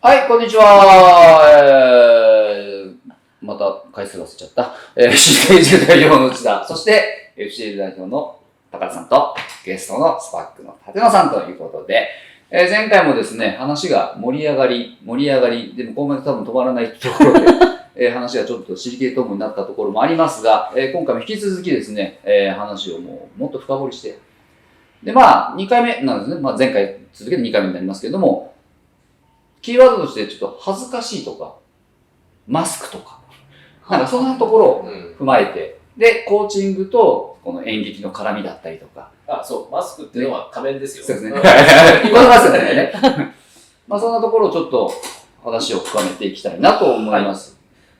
はい、こんにちは。えー、また回数忘れちゃった。えー、CKG 代表の内田、そして FCL 代表の高田さんと、ゲストのスパックの立野さんということで、えー前回もですね、話が盛り上がり、盛り上がり、でも今後多分止まらないところで、えー話がちょっとシリケートムになったところもありますが、えー今回も引き続きですね、えー話をもうもっと深掘りして、で、まあ、2回目なんですね。まあ、前回続けて2回目になりますけれども、キーワードとしてちょっと恥ずかしいとか、マスクとか、なんかそんなところをうん。踏まえて、で、コーチングとこの演劇の絡みだったりとか、あ、そう、マスクっていうのは仮面ですよ。そうですね。ん 言われますよね。まあそんなところをちょっと話を深めていきたいなと思います。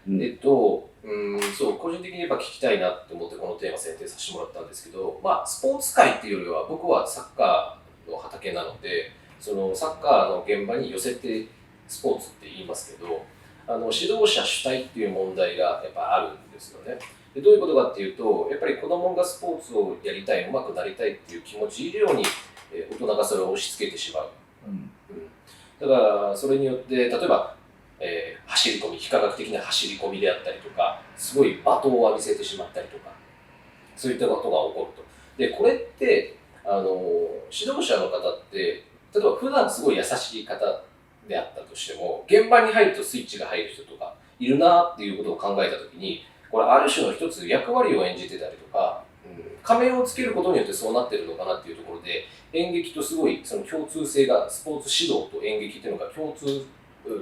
うんえっと、うん、そう、個人的にやっぱ聞きたいなって思ってこのテーマ選定させてもらったんですけど、まあ、スポーツ界っていうよりは、僕はサッカーの畑なので、そのサッカーの現場に寄せてスポーツって言いますけど、あの指導者主体っていう問題がやっぱあるんですよね。でどういうことかっていうと、やっぱり子供がスポーツをやりたい、うまくなりたいっていう気持ち以上に、えー大人がそれを押し付けてしまう。うんだからそれによって例えば、えー走り込み非科学的な走り込みであったりとかすごい罵倒を浴びせてしまったりとかそういったことが起こるとでこれってあの指導者の方って例えば普段すごい優しい方であったとしても現場に入るとスイッチが入る人とかいるなっていうことを考えた時にこれある種の一つ役割を演じてたりとか、うん、仮面をつけることによってそうなってるのかなっていうところで演劇とすごいその共通性がスポーツ指導と演劇っていうのが共通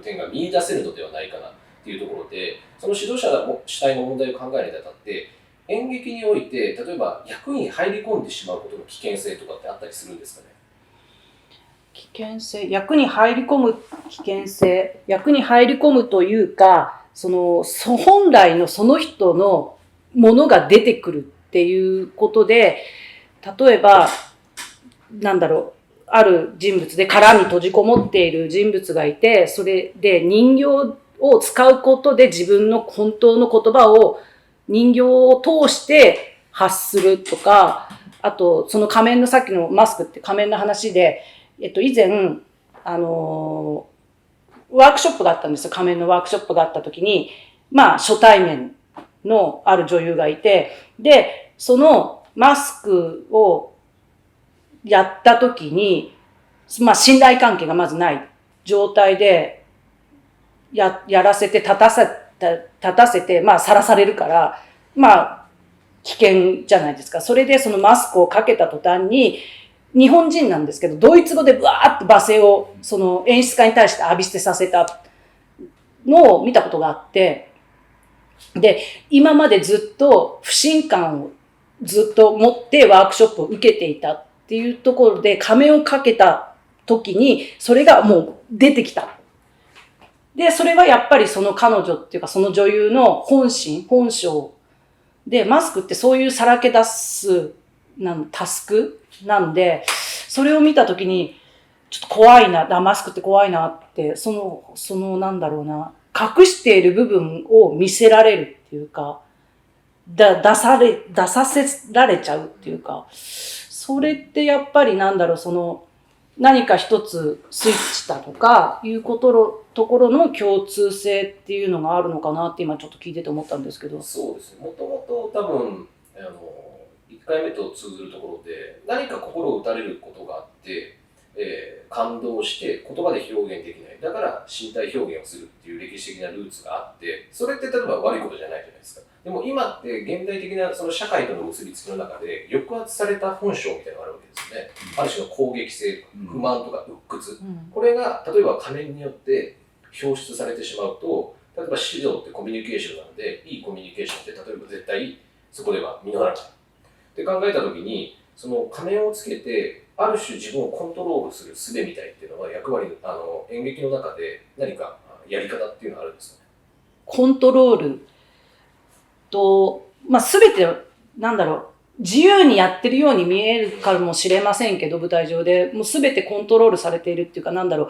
点が見出せるのではないかなっていうところでその指導者が主体の問題を考えるにあたって演劇において例えば役に入り込んでしまうことの危険性とかってあったりするんですかね？危険性役に入り込む危険性役に入り込むというかそのそ本来のその人のものが出てくるっていうことで例えばなんだろうある人物で殻に閉じこもっている人物がいてそれで人形を使うことで自分の本当の言葉を人形を通して発するとかあとその仮面のさっきのマスクって仮面の話でえっと、以前、あのーワークショップがあったんですよ。仮面のワークショップがあった時に、まあ、初対面のある女優がいて、で、そのマスクをやった時に、まあ、信頼関係がまずない状態で、や、やらせて、立たせ、立たせて、まあ、さらされるから、まあ、危険じゃないですか。それでそのマスクをかけた途端に、日本人なんですけど、ドイツ語でブワーッと罵声を、その演出家に対して浴び捨てさせたのを見たことがあって、で、今までずっと不信感をずっと持ってワークショップを受けていたっていうところで仮面をかけた時に、それがもう出てきた。で、それはやっぱりその彼女っていうかその女優の本心、本性で、マスクってそういうさらけ出す、なんタスク？なんで、それを見たときに、ちょっと怖いな、だマスクって怖いなって、その、そのなんだろうな、隠している部分を見せられるっていうか、だ、出され、出させられちゃうっていうか、それってやっぱりなんだろう、その、何か一つスイッチだとか、いうことの、ところの共通性っていうのがあるのかなって今ちょっと聞いてて思ったんですけど。そうですねもともと多分あの回目と通ずるところで何か心を打たれることがあって、えー感動して言葉で表現できない。だから身体表現をするっていう歴史的なルーツがあってそれって例えば悪いことじゃないじゃないですか。でも今って現代的なその社会との結びつきの中で抑圧された本性みたいなのがあるわけですよね、ある種の攻撃性不満とか鬱。屈、うん。これが例えば仮面によって表出されてしまうと例えば指導ってコミュニケーションなのでいいコミュニケーションって例えば絶対そこでは実らないって考えた時にその仮面をつけてある種自分をコントロールする術みたいっていうのは役割あの演劇の中で何かやり方っていうのはあるんですかね。コントロールと、まあ、すべて、なんだろう、自由にやってるように見えるかもしれませんけど、舞台上で、もうすべてコントロールされているっていうか、なんだろう、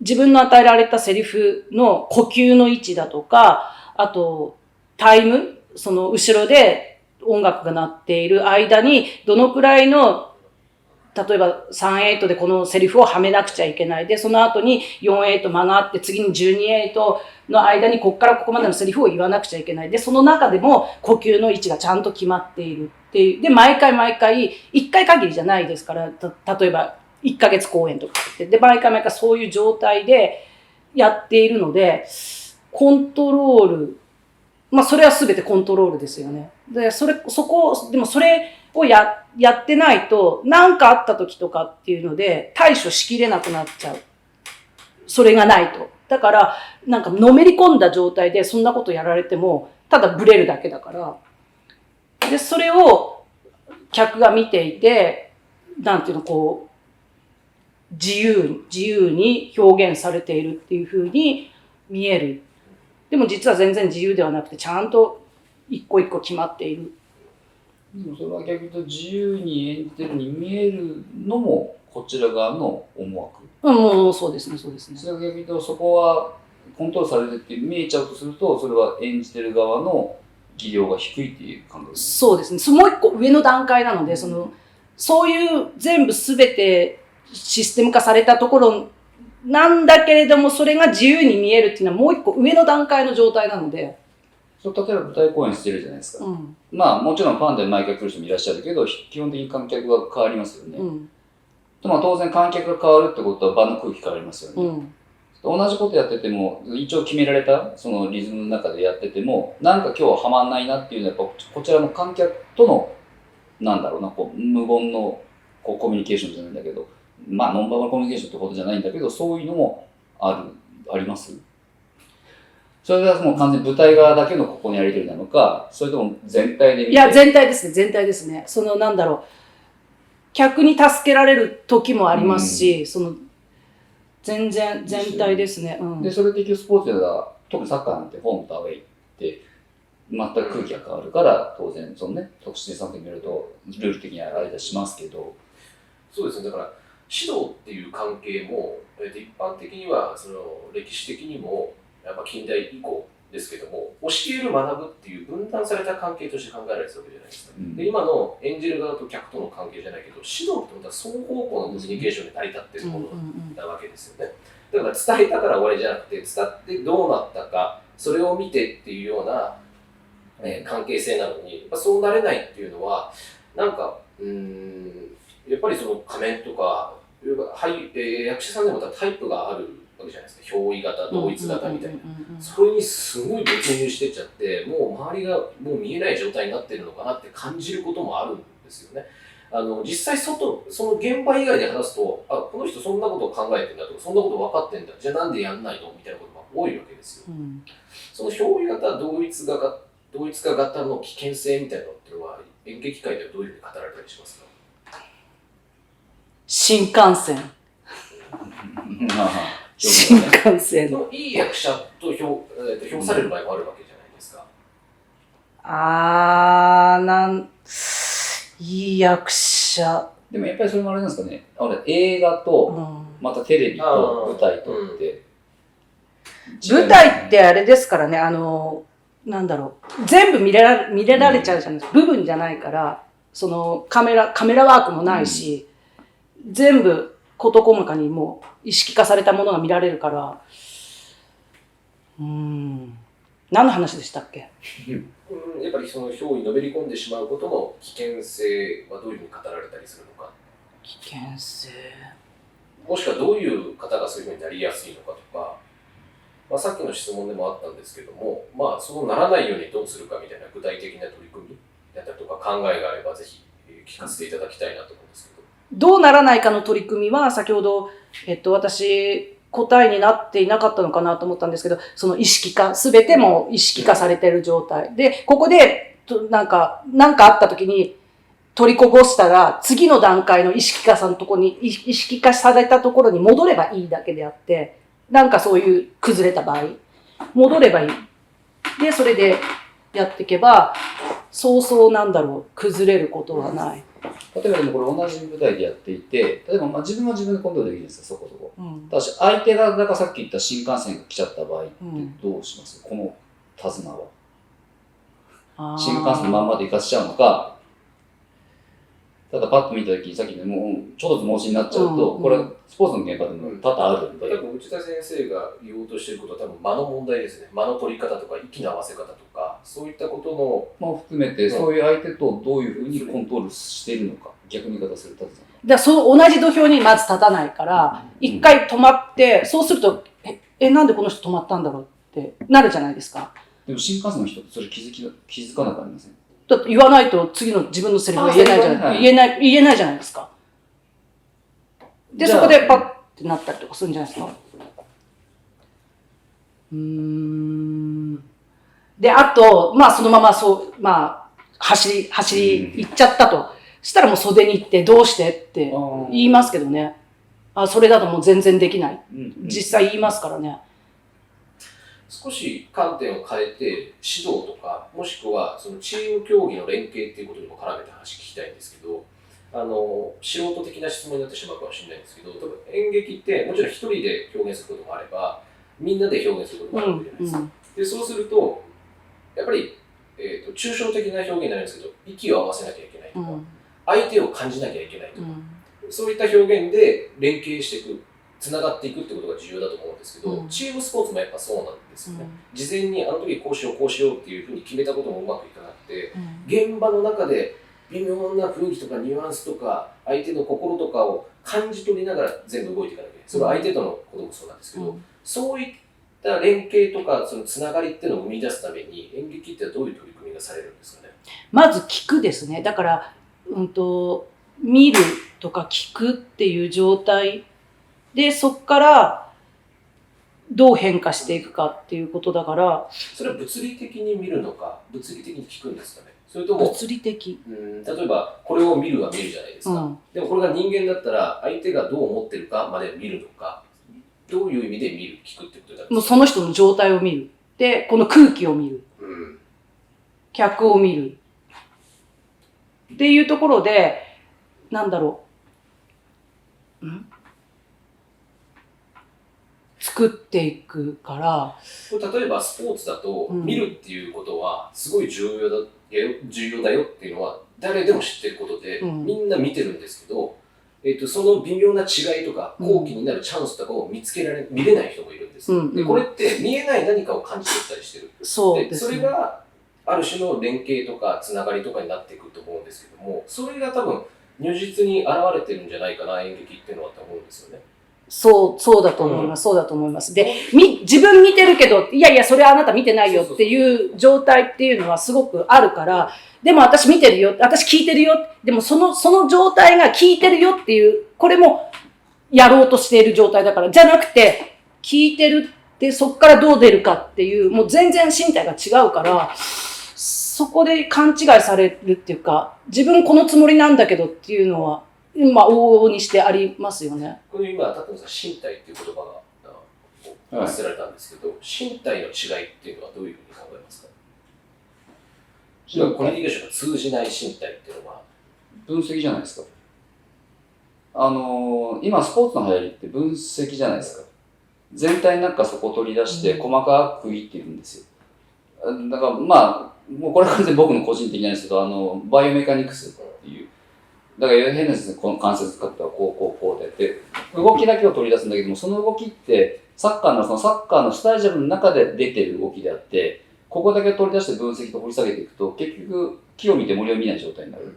自分の与えられたセリフの呼吸の位置だとか、あと、タイム、その後ろで音楽が鳴っている間に、どのくらいの例えば3-8でこのセリフをはめなくちゃいけない。で、その後に4-8間があって、次に12-8の間にここからここまでのセリフを言わなくちゃいけない。で、その中でも呼吸の位置がちゃんと決まっているっていう。で、毎回毎回、1回限りじゃないですから、た例えば1ヶ月公演とかって。で、毎回毎回そういう状態でやっているので、コントロール、まあそれは全てコントロールですよね。で、それ、そこ、でもそれをや、やってないと、何かあった時とかっていうので対処しきれなくなっちゃう。それがないと。だから、なんかのめり込んだ状態でそんなことやられても、ただブレるだけだから。で、それを客が見ていて、なんていうの、こう、自由に、自由に表現されているっていう風に見える。でも実は全然自由ではなくて、ちゃんと一個一個決まっている。でもそれは逆に言うと自由に演じてるに見えるのもこちら側の思惑。うん、もうそうですね、そうですね。それが逆に言うとそこはコントロールされてって見えちゃうとするとそれは演じてる側の技量が低いっていう感覚です。そうですね。そもう一個上の段階なので、その、そういう全部すべてシステム化されたところなんだけれども、それが自由に見えるっていうのはもう一個上の段階の状態なので、例えば舞台公演してるじゃないですか。うん。まあもちろんファンで毎回来る人もいらっしゃるけど基本的に観客が変わりますよね。うん。でまあ当然観客が変わるってことは場の空気変わりますよね。うん。同じことやってても一応決められたそのリズムの中でやっててもなんか今日はハマんないなっていうのはやっぱこちらの観客とのなんだろうなこう無言のこうコミュニケーションじゃないんだけどまあノンバーバルコミュニケーションってことじゃないんだけどそういうのもあるあります？それはもう完全に舞台側だけのここにやりとりなのかそれとも全体でいや、全体ですね、全体ですね。その、なんだろう。客に助けられる時もありますし、その、全然、全体ですね。うん。で、それでスポーツでは、特にサッカーなんてホームとアウェイって、全く空気が変わるから、当然、そのね、特殊さんで見ると、ルール的にはあれだしますけど、そうですね、だから指導っていう関係も、えっと一般的にはその歴史的にも、やっぱ近代以降ですけども、教える学ぶっていう分断された関係として考えられてたわけじゃないですか。うんで今の演じる側と客との関係じゃないけど、指導ってことは双方向のコミュニケーションで成り立ってるものなわけですよね。だから伝えたから終わりじゃなくて、伝ってどうなったか、それを見てっていうような、えー関係性なのに、やっぱそうなれないっていうのは、なんか、うーん、やっぱりその仮面とか、いわば俳えー役者さんでもタイプがあるわけじゃないですか。憑依型、同一型みたいな。それにすごい没入してっちゃって、もう周りがもう見えない状態になってるのかなって感じることもあるんですよね。あの実際外、その現場以外で話すと、あ、この人そんなことを考えてんだとか、そんなこと分かってんだ、じゃあなんでやんないのみたいなことが多いわけですよ。うんその憑依型、同一型、同一化型の危険性みたいなのっていうのは、演劇界ではどういうふうに語られたりしますか？新幹線。まあ、新幹線。のいい役者と評,、えーと評される場合もあるわけじゃないですか。あー、なん、いい役者。でもやっぱりそれもあれなんですかね、あれ映画うと、んまたテレビと舞台とって、舞台ってあれですからね、あの、なんだろう、全部見れら見れられちゃうじゃないですか。部分じゃないから、そのカメラ、カメラワークもないし、全部事細かにもう意識化されたものが見られるから、うーん。何の話でしたっけ？うん、やっぱりその憑依にのめり込んでしまうことの危険性はどういうふうに語られたりするのか、危険性？もしくはどういう方がそういうふうになりやすいのかとか、まあ、さっきの質問でもあったんですけども、まあ、そうならないようにどうするかみたいな具体的な取り組み？だったりとか考えがあればぜひえー聞かせていただきたいなと思うんですけど。どうならないかの取り組みは、先ほど、えっと、私、答えになっていなかったのかなと思ったんですけど、その意識化、すべても意識化されている状態。で、ここで、となんか、なんかあった時に、取りこぼしたら、次の段階の意識化さんのところに、意意識化されたところに戻ればいいだけであって、なんかそういう崩れた場合、戻ればいい。で、それでやっていけば、そうそうなんだろう、崩れることはない。例えばでもこれ同じ舞台でやっていて、例えばまあ自分は自分でコントロールできるんですよ、そこそこ。うん。ただし相手が、だからさっき言った新幹線が来ちゃった場合ってうんどうします、この手綱は。新幹線のまんまで行かせちゃうのか、ただパッと見たときに、さっきのもう、ちょっとずつ盲信になっちゃうと、うんこれ、スポーツの現場でも多々あるんで、多分内田先生が言おうとしていることは多分間の問題ですね。間の取り方とか息の合わせ方とか、そういったことのも含めて、そういう相手とどういうふうにコントロールしているのか、逆に言い方すると、だからそう同じ土俵にまず立たないから、一回止まって、そうすると、え、えなんでこの人止まったんだろうってなるじゃないですか。でも新幹線の人ってそれ気づき気づかなくありません？だって言わないと次の自分のセリフが言えないじゃない、言えない、言えないじゃないですか。で、そこでパッってなったりとかするんじゃないですか。うーん。で、あと、まあそのままそう、まあ、走り、走り行っちゃったと。したらもう袖に行って、どうしてって言いますけどね。あ、それだともう全然できない。うんうん実際言いますからね。少し観点を変えて指導とかもしくはそのチーム競技の連携っていうことにも絡めて話聞きたいんですけどあの素人的な質問になってしまうかもしれないんですけど多分演劇ってもちろん一人で表現することもあればみんなで表現することうもあるわけじゃないですか。ん。うん。でそうするとやっぱり、えー、と抽象的な表現になるんですけど息を合わせなきゃいけないとか、うん。相手を感じなきゃいけないとか、うん。そういった表現で連携していくつながっていくってことが重要だと思うんですけど、うんチームスポーツもやっぱそうなんですよね。事前にあの時こうしようこうしようっていうふうに決めたこともうまくいかなくて現場の中で微妙な雰囲気とかニュアンスとか相手の心とかを感じ取りながら全部動いていかなきゃいけないそれは相手とのこともそうなんですけど、うんそういった連携とかそのつながりっていうのを生み出すために演劇ってどういう取り組みがされるんですかね？まず聞くですね。だから、うんと、見るとか聞くっていう状態で、そこからどう変化していくかっていうことだから、それは物理的に見るのか物理的に聞くんですかね？それとも物理的。うん例えばこれを見るは見るじゃないですか、うん。でもこれが人間だったら相手がどう思ってるかまで見るのかどういう意味で見る？聞くってことになるんもうその人の状態を見る。で、この空気を見る。うん客を見る。っていうところで、なんだろう。ん？作っていくから、例えばスポーツだと、うん見るっていうことはすごい重要だよ重要だよっていうのは誰でも知ってることで、うんみんな見てるんですけど、えっとその微妙な違いとかうん。好機になるチャンスとかを見つけられ見れない人もいるんです、うん。うん。でこれって見えない何かを感じ取ったりしてる。そうですね。それがある種の連携とかつながりとかになっていくと思うんですけどもそれが多分如実に現れてるんじゃないかな演劇っていうのはと思うんですよね。そう、そうだと思います。そうだと思います。で、み、自分見てるけど、いやいや、それはあなた見てないよっていう状態っていうのはすごくあるから、でも私見てるよ、私聞いてるよ、でもその、その状態が聞いてるよっていう、これもやろうとしている状態だから、じゃなくて、聞いてるって、そこからどう出るかっていう、もう全然身体が違うから、そこで勘違いされるっていうか、自分このつもりなんだけどっていうのは、まあ、往々にしてありますよね。これ今、た野さん、身体っていう言葉が発せられたんですけど、身体の違いっていうのはどういうふうに考えますか？コミュニケーションが通じない身体っていうのは、分析じゃないですか。あのー今スポーツの流行りって分析じゃないですか。全体の中そこを取り出してうん細かく区切っているんですよ。だからまあ、もうこれは完全に僕の個人的なんですけど、あの、バイオメカニクスっていう。だから変なですね、この関節使ったらこうこうこうでやって、動きだけを取り出すんだけども、その動きってサッカーのそのサッカーのスタジアムの中で出てる動きであって、ここだけ取り出して分析と掘り下げていくと、結局木を見て森を見ない状態になる。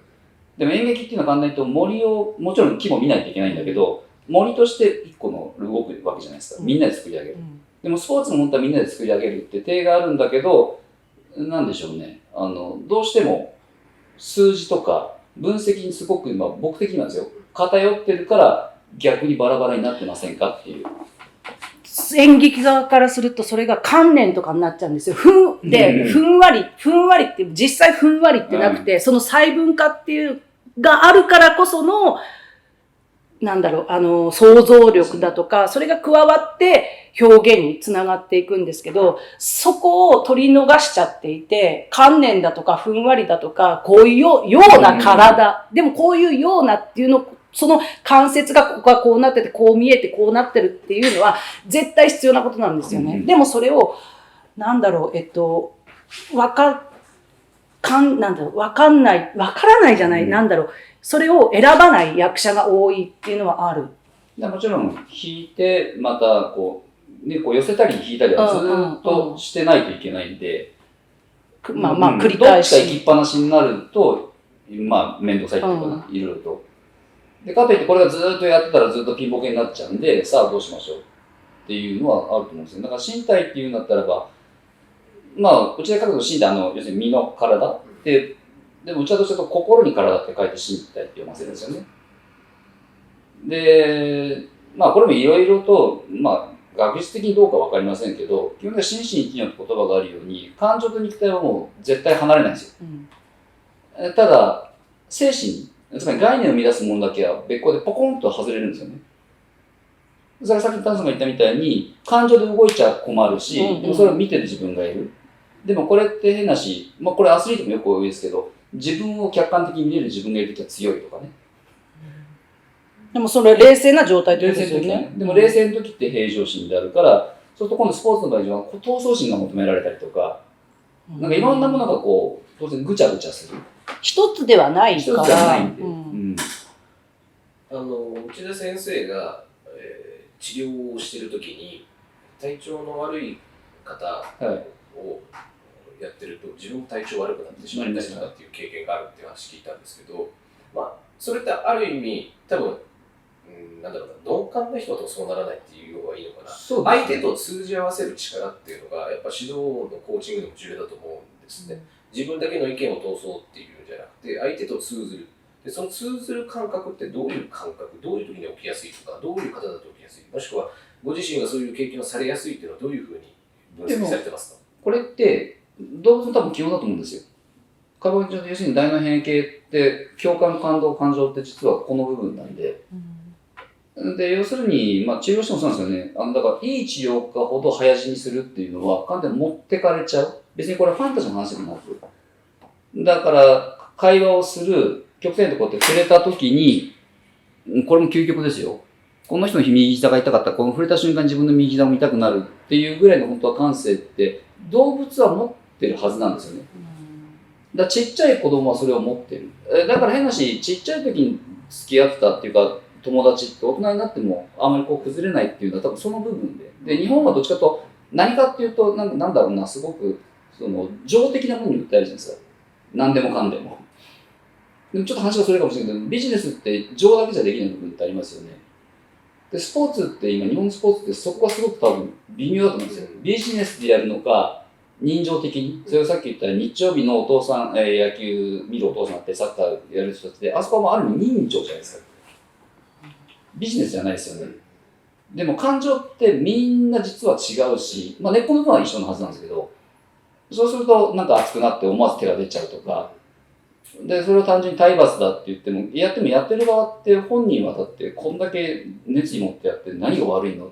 でも演劇っていうのは簡単に言うと森を、もちろん木も見ないといけないんだけど、森として一個の動くわけじゃないですか。みんなで作り上げる。でもスポーツも本当はみんなで作り上げるって手があるんだけど、なんでしょうね。あの、どうしても数字とか分析にすごく、まあ僕的にはですよ、偏ってるから逆にバラバラになってませんかっていう。演劇側からするとそれが観念とかになっちゃうんですよ。ふん、うんで、ふんわり、ふんわりって、実際ふんわりってなくて、その細分化っていう、があるからこその、なんだろう、あの、想像力だとか、それが加わって表現につながっていくんですけど、そこを取り逃しちゃっていて、観念だとか、ふんわりだとか、こういうよような体、でもこういうようなっていうの、その関節がここがこうなってて、こう見えてこうなってるっていうのは、絶対必要なことなんですよね。うん。でもそれを、なんだろう、えっと、わか、かん、なんだろう、わかんない、わからないじゃない、うんなんだろう、それを選ばない役者が多いっていうのはある。でもちろん弾いて、またこう、ね、こう寄せたり弾いたりはずーっとしてないといけないんで、くまあまあ、うん繰り返どっか行きし。っぱなしになると、まあ、めんどくさいっていうかな、いろいろと。で、かといってこれがずーっとやってたらずっとピンボケになっちゃうんで、さあどうしましょうっていうのはあると思うんですよ。だから身体っていうんだったらば、まあ、うちで書くと身体、あの、要するに身の体で、でもうちはどっちかと心に体って書いて身体って読ませるんですよね。で、まあこれもいろいろと、まあ学術的にどうかわかりませんけど、基本的には心身一如って言葉があるように、感情と肉体はもう絶対離れないんですよ。うんえただ、精神、つまり概念を生み出すものだけは別個でポコンと外れるんですよね。それはさっきタンさんが言ったみたいに、感情で動いちゃ困るし、うんうんでもそれを見てる自分がいる。でもこれって変なし、まあこれアスリートもよく多いですけど、自分を客観的に見れる自分がいるときは強いとかね。でもそれ冷静な状態って冷ことですよね。でも冷静の時って平常心であるから、そうすると今度スポーツの場合には闘争心が求められたりとか、うんなんかいろんなものがこう、当然ぐちゃぐちゃする。一つではない一つから。じゃないんで。ううんん。あの内田先生が、えー治療をしてる時に体調の悪い方はい。をやってると自分も体調悪くなってしまったりとかっていう経験があるっていう話聞いたんですけど、まあ、それってある意味多分、うん、なんだろうな鈍感な人だとそうならないっていう方がいいのかな。そう相手と通じ合わせる力っていうのがやっぱ指導のコーチングでも重要だと思うんですね。自分だけの意見を通そうっていうんじゃなくて相手と通ずる。でその通ずる感覚ってどういう感覚どういう時に起きやすいとかどういう方だと起きやすいもしくはご自身がそういう経験をされやすいっていうのはどういうふうに分析されてますか？これって、動物の多分基本だと思うんですよ。カバン上で要するに大脳変形って、共感、感動、感情って実はこの部分なんで、で、要するに、まあ治療してもそうなんですよね。あの、だから、いい治療家ほど早死にするっていうのは、完全に持ってかれちゃう。別にこれはファンタジーの話でもなく。だから、会話をする、極端なところって触れた時に、うんこれも究極ですよ。この人の右膝が痛かったら、この触れた瞬間に自分の右膝も痛くなるっていうぐらいの本当は感性って、動物は持ってるはずなんですよね。だちっちゃい子供はそれを持ってる。えだから変なし、ちっちゃい時に付き合ってたっていうか、友達って大人になってもあまりこう崩れないっていうのは多分その部分で。で、日本はどっちかと何かっていうと、なんなんだろうな、すごく、その、情的なものに訴えるじゃないですか。何でもかんでも。でもちょっと話がそれかもしれないけど、ビジネスって情だけじゃできない部分ってありますよね。で、スポーツって今、日本のスポーツってそこがすごく多分微妙だと思うんですよ。ビジネスでやるのか、人情的に？それをさっき言った日曜日のお父さん、えー野球見るお父さんってサッカーやる人たちで、あそこはもある意味人情じゃないですか。ビジネスじゃないですよね。でも感情ってみんな実は違うし、まあ根っこの部分は一緒のはずなんですけど、そうするとなんか熱くなって思わず手が出ちゃうとか、で、それを単純に体罰だって言っても、やってもやってる側って本人はだってこんだけ熱意持ってやって何が悪いのっ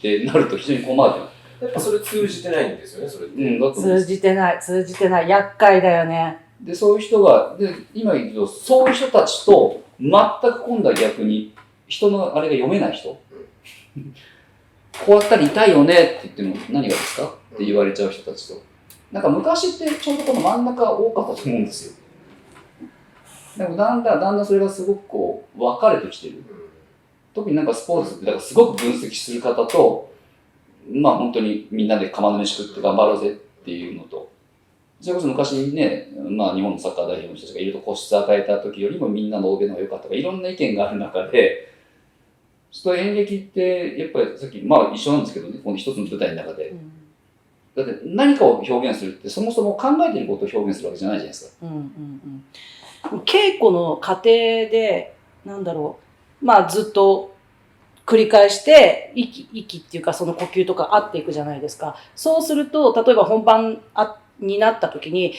てなると非常に困るじゃん。やっぱそれ通じてないんですよねそれって、うん、だと思うんです通じてない、通じてない。厄介だよね。で、そういう人が、で、今言うと、そういう人たちと、全く今度は逆に、人のあれが読めない人。こうやったら痛いよねって言っても、何がですか？って言われちゃう人たちと。なんか昔ってちょうどこの真ん中多かったと思うんですよ。でもだんだん、だんだんそれがすごくこう、分かれてきてる。特になんかスポーツって、だからすごく分析する方と、まあ本当にみんなで釜の飯食って頑張ろうぜっていうのと、それこそ昔ね、まあ日本のサッカー代表の人たちがいると個室与えた時よりもみんなの欧米の方が良かったとか、いろんな意見がある中で、ちょっと演劇って、やっぱりさっき、まあ一緒なんですけどね、この一つの舞台の中で。だって何かを表現するって、そもそも考えていることを表現するわけじゃないじゃないですか。うんうんうん、稽古の過程で、なんだろう、まあずっと繰り返して、息、息っていうかその呼吸とか合っていくじゃないですか。そうすると、例えば本番あになった時に、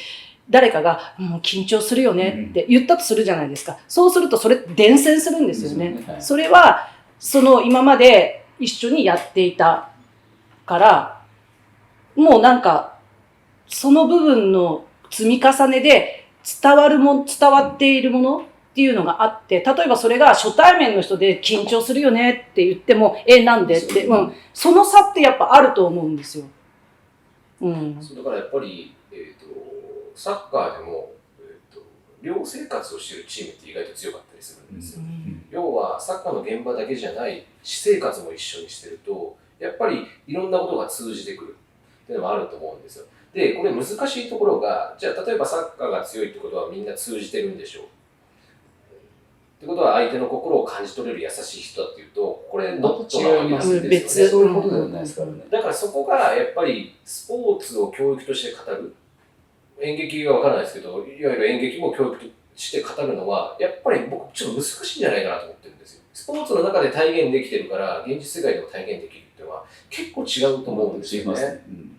誰かが、もう緊張するよねって言ったとするじゃないですか。そうするとそれ伝染するんですよね。それは、その今まで一緒にやっていたから、もうなんか、その部分の積み重ねで伝わるも、伝わっているものっていうのがあって、例えばそれが初対面の人で緊張するよねって言っても、え、なんで？って、うん。その差ってやっぱあると思うんですよ。うん。だからやっぱり、えー、とサッカーでも、えー、と寮生活をしているチームって意外と強かったりするんですよ。要はサッカーの現場だけじゃない私生活も一緒にしてるとやっぱりいろんなことが通じてくるっていうのもあると思うんですよ。でこれ難しいところがじゃあ例えばサッカーが強いってことはみんな通じてるんでしょうってことは相手の心を感じ取れる優しい人だっていうとこれノットなわけですよね。別そういうことではないですからね。だからそこがやっぱりスポーツを教育として語る演劇は分からないですけどいわゆる演劇も教育として語るのはやっぱり僕ちょっと難しいんじゃないかなと思ってるんですよスポーツの中で体現できてるから現実世界でも体現できるっていうのは結構違うと思うんですよねね。うん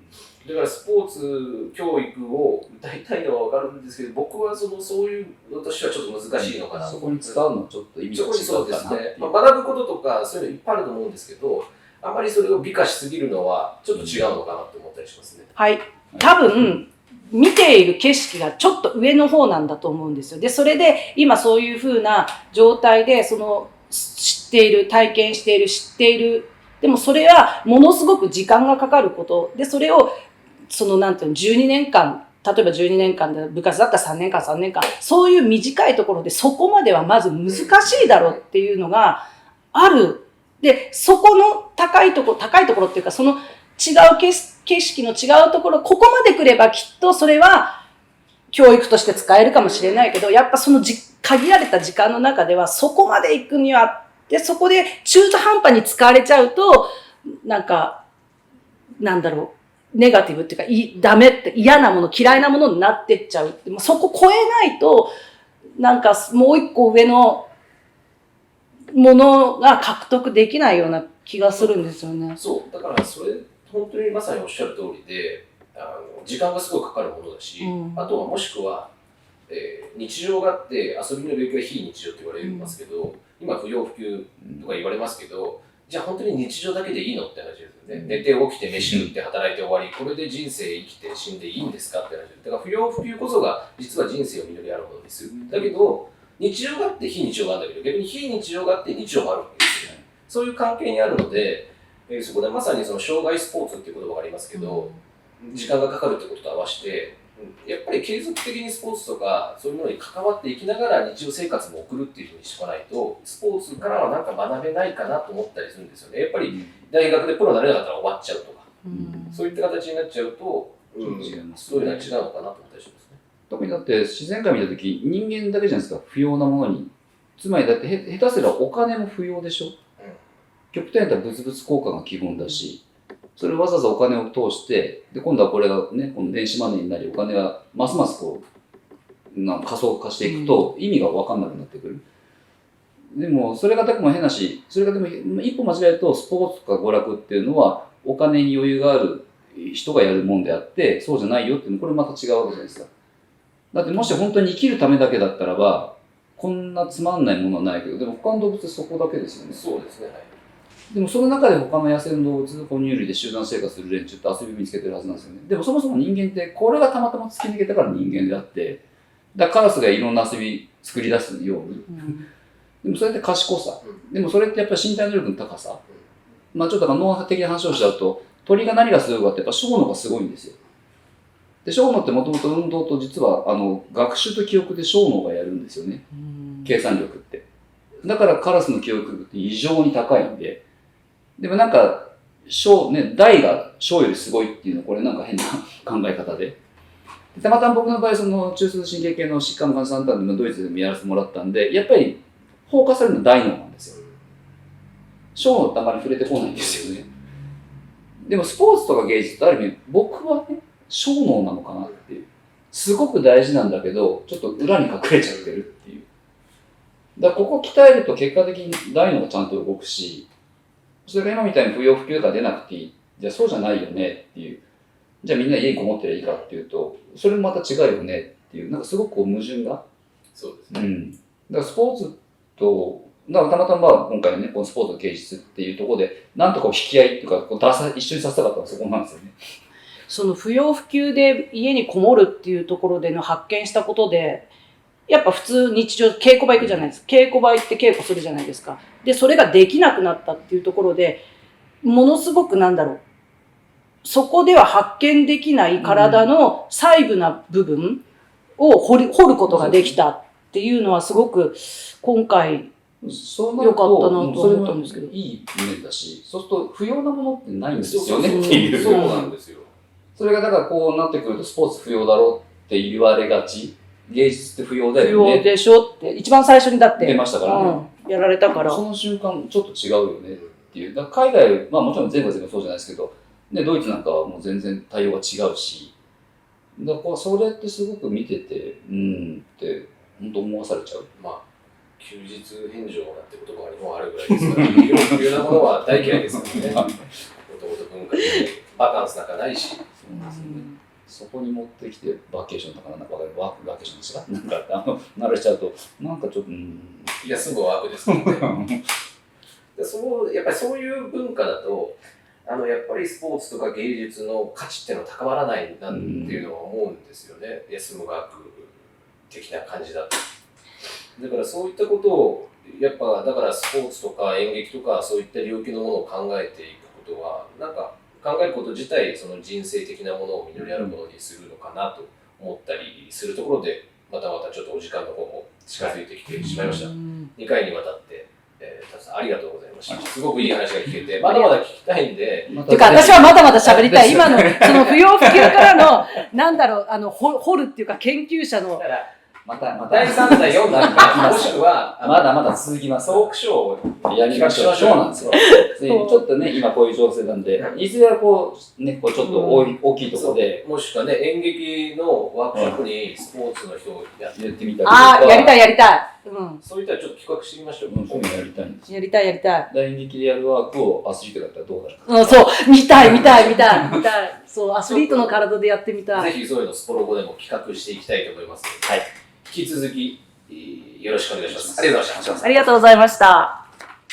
だからスポーツ教育を歌いたいのは分かるんですけど僕はそのそういうのとしてはちょっと難しいのかなとそこに使うのはちょっと意味がそこにそう違うですねかなってい、うまあ、学ぶこととかそういうのいっぱいあると思うんですけどあまりそれを美化しすぎるのはちょっと違うのかなと思ったりしますね。はい。多分、見ている景色がちょっと上の方なんだと思うんですよ。で、それで今そういう風な状態で、その、知っている、体験している、知っている。でもそれはものすごく時間がかかること。で、それを、その、なんていうの、12年間、例えば12年間で部活だったら3年間、3年間、そういう短いところでそこまではまず難しいだろうっていうのがある。で、そこの高いところ、高いところっていうか、その違う景色景色の違うところ、ここまで来ればきっとそれは教育として使えるかもしれないけど、やっぱそのじ限られた時間の中ではそこまで行くには、で、そこで中途半端に使われちゃうと、なんか、なんだろう、ネガティブっていうか、いダメって嫌なもの、嫌いなものになってっちゃうって。もうそこ超えないと、なんかもう一個上のものが獲得できないような気がするんですよね。そうだからそれ本当にまさにおっしゃる通りであの時間がすごいかかるものだし、うんあとはもしくは、えー日常があって遊びの領域は非日常って言われますけど、今不要不急とか言われますけどじゃあ本当に日常だけでいいのって話ですよね、うん。寝て起きて飯食って働いて終わりこれで人生生きて死んでいいんですかって話だから不要不急こそが実は人生を実りあるものですよ。だけど日常があって非日常があるんだけど逆に非日常があって日常もあるわけですよね。そういう関係にあるので、えーそこでまさにその障害スポーツっていう言葉がありますけど、時間がかかるってことと合わせて、うん。やっぱり継続的にスポーツとかそういうものに関わっていきながら日常生活も送るっていうふうにしとかないとスポーツからはなんか学べないかなと思ったりするんですよね。やっぱり大学でプロになれなかったら終わっちゃうとか。うん。そういった形になっちゃうと、うん、違いますそういうのは違うのかなと思ったりしますね。特にだって自然界見た時人間だけじゃないですか。不要なものに。つまりだってへ下手すらお金も不要でしょ、極端に言ったら物々交換が基本だしそれをわざわざお金を通してで今度はこれがねこの電子マネーになりお金がますますこうな仮想化していくと意味が分かんなくなってくる、でもそれがでも変なしそれがでも一歩間違えるとスポーツとか娯楽っていうのはお金に余裕がある人がやるもんであってそうじゃないよっていうのこれまた違うわけじゃないですか。だってもし本当に生きるためだけだったらばこんなつまんないものはないけどでも他の動物そこだけですよね。そうですね、はいでもその中で他の野生の動物哺乳類で集団生活する連中って遊びを見つけてるはずなんですよね。でもそもそも人間ってこれがたまたま突き抜けたから人間であってだからカラスがいろんな遊び作り出すように。うん。でもそれって賢さ。うんでもそれってやっぱり身体能力の高さ。まあちょっと脳的な話をしちゃうと鳥が何がすごいかってやっぱ小脳がすごいんですよ。で小脳ってもともと運動と実はあの学習と記憶で小脳がやるんですよね。うん。計算力って。だからカラスの記憶力って異常に高いんで、でもなんか、小、ね、大が小よりすごいっていうのはこれなんか変な考え方で。たまたま僕の場合、その中枢神経系の疾患の患者さんだったんで、ドイツでもやらせてもらったんで、やっぱり放火されるのは大脳なんですよ。小脳ってあまり触れてこないんですよね。でもスポーツとか芸術ってある意味、僕はね、小脳なのかなっていう。すごく大事なんだけど、ちょっと裏に隠れちゃってるっていう。だからここ鍛えると結果的に大脳がちゃんと動くし、それが今みたいに不要不急が出なくていい。じゃあそうじゃないよねっていう。じゃあみんな家にこもってりゃいいかっていうと、それもまた違うよねっていう、なんかすごくこう矛盾が。そうですね。うん。だからスポーツと、だからたまたま今回のね、このスポーツと芸術っていうところで、なんとか引き合いっていうか、こう出さ一緒にさせたかったのはそこなんですよね。その不要不急で家にこもるっていうところでの発見したことで、やっぱ普通日常稽古場行くじゃないですか。稽古場行って稽古するじゃないですか。で、それができなくなったっていうところで、ものすごくなんだろう。そこでは発見できない体の細部な部分、を掘り掘ることができたっていうのはすごく今回そうなるとよかったなと思ったんですけどもいい面だし、そうすると不要なものってないんですよねっていう。そうなんですよ。それがだからこうなってくるとスポーツ不要だろうって言われがち。芸術って不要だ不要よね。でしょって一番最初にだって出ましたからねうん、やられたからその瞬間ちょっと違うよねっていう。だから海外、まあもちろん全国全部そうじゃないですけど、ね、ドイツなんかはもう全然対応が違うし、だからこうそれってすごく見てて、うんって本当思わされちゃう。まあ、休日返上なんて言葉にもあるぐらいですから、不要なものは大嫌いですからね。もともと文化的にバカンスなんかないし。そうなんですよね。そこに持ってきてバケーションとかなんかワークバケーションですか？なんかあの慣れちゃうとなんかちょっとうん休むワークですからね。でそうやっぱりそういう文化だと、あのやっぱりスポーツとか芸術の価値っていうのは高まらないなっていうのは思うんですよね、休む学的な感じだと。だからそういったことを、やっぱだからスポーツとか演劇とかそういった領域のものを考えていくことは、なんか考えること自体、その人生的なものを実りあるものにするのかなと思ったりするところで、またまたちょっとお時間の方も近づいてきてしまいました。うん2回にわたって、えー、たくさんありがとうございました。すごくいい話が聞けて、まだまだ聞きたいんで、まていうか私はまだまだ喋りたい。今の、その不要不急からの、なんだろう、あの、ほ掘るっていうか研究者のだ、から、またまた。第3第4弾か、もしくは、まだまだ続きます。トークショーをやりましょう。そうなんですよ。でちょっとね今こういう情勢なんでい。ずれはこうねこうちょっと大い大きいところで。もしくはね、演劇のワークショップにスポーツの人をやってやってみたりとああ、やりたいいやりたい。うん。そういったらちょっと企画してみましょう。うんやりたいんですやりたいやりたい。大劇でやるワークをアスリートだったらどうな。るかうん、そう、見たい見たい見たい見たい。そう、アスリートの体でやってみたい。ぜひそういうのスポロボでも企画していきたいと思いますはい引き続き、よろしくお願いします。ありがとうございました。ありがとうございました。